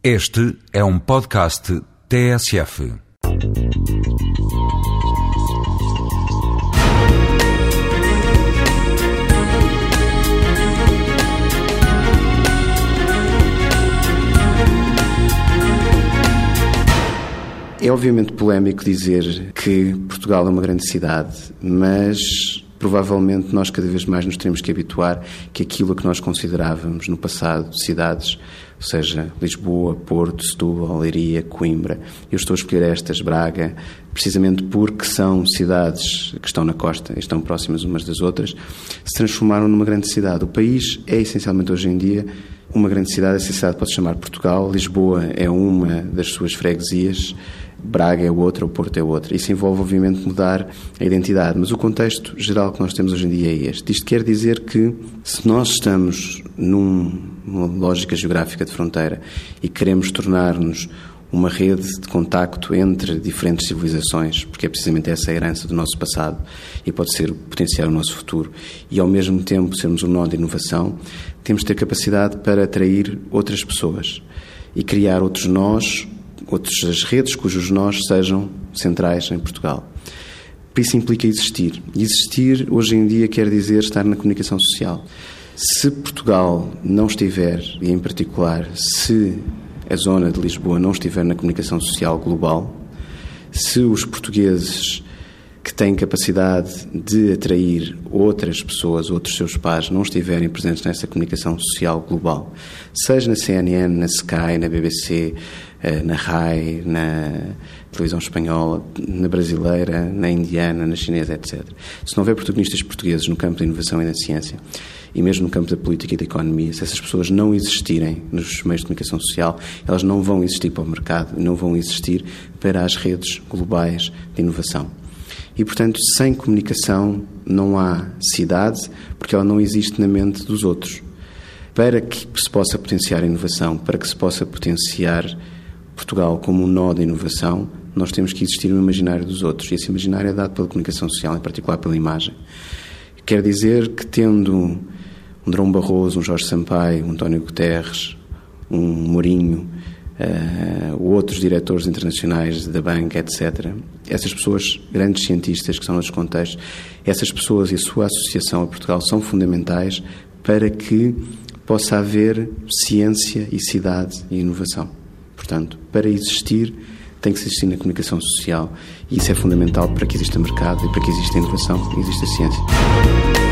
Este é um podcast TSF. É obviamente polémico dizer que Portugal é uma grande cidade, mas provavelmente nós cada vez mais nos teremos que habituar que aquilo que nós considerávamos no passado cidades, ou seja, Lisboa, Porto, Setúbal, Leiria, Coimbra, eu estou a escolher estas, Braga, precisamente porque são cidades que estão na costa e estão próximas umas das outras, se transformaram numa grande cidade. O país é essencialmente hoje em dia uma grande cidade, essa cidade pode chamar Portugal, Lisboa é uma das suas freguesias, Braga é outra, o Porto é outra. Isso envolve, obviamente, mudar a identidade, mas o contexto geral que nós temos hoje em dia é este. Isto quer dizer que, se nós estamos numa lógica geográfica de fronteira e queremos tornar-nos uma rede de contacto entre diferentes civilizações, porque é precisamente essa a herança do nosso passado e pode ser potenciar o nosso futuro, e ao mesmo tempo sermos um nó de inovação, temos de ter capacidade para atrair outras pessoas e criar outros nós, outras redes cujos nós sejam centrais em Portugal. Isso implica existir. Existir, hoje em dia, quer dizer estar na comunicação social. Se Portugal não estiver, e em particular, se a zona de Lisboa não estiver na comunicação social global, se os portugueses que têm capacidade de atrair outras pessoas, outros seus pares, não estiverem presentes nessa comunicação social global, seja na CNN, na Sky, na BBC, eh, na RAI, na televisão espanhola, na brasileira, na indiana, na chinesa, etc. Se não houver protagonistas portugueses no campo da inovação e da ciência, e mesmo no campo da política e da economia, se essas pessoas não existirem nos meios de comunicação social, elas não vão existir para o mercado, não vão existir para as redes globais de inovação. E, portanto, sem comunicação não há cidade, porque ela não existe na mente dos outros. Para que se possa potenciar a inovação, para que se possa potenciar Portugal como um nó de inovação, nós temos que existir no imaginário dos outros. E esse imaginário é dado pela comunicação social, em particular pela imagem. Quer dizer que, tendo um Drão Barroso, um Jorge Sampaio, um António Guterres, um Mourinho, uh, outros diretores internacionais da banca, etc. Essas pessoas, grandes cientistas que são nos contextos, essas pessoas e a sua associação a Portugal são fundamentais para que possa haver ciência e cidade e inovação. Portanto, para existir, tem que existir na comunicação social e isso é fundamental para que exista mercado e para que exista inovação e exista ciência.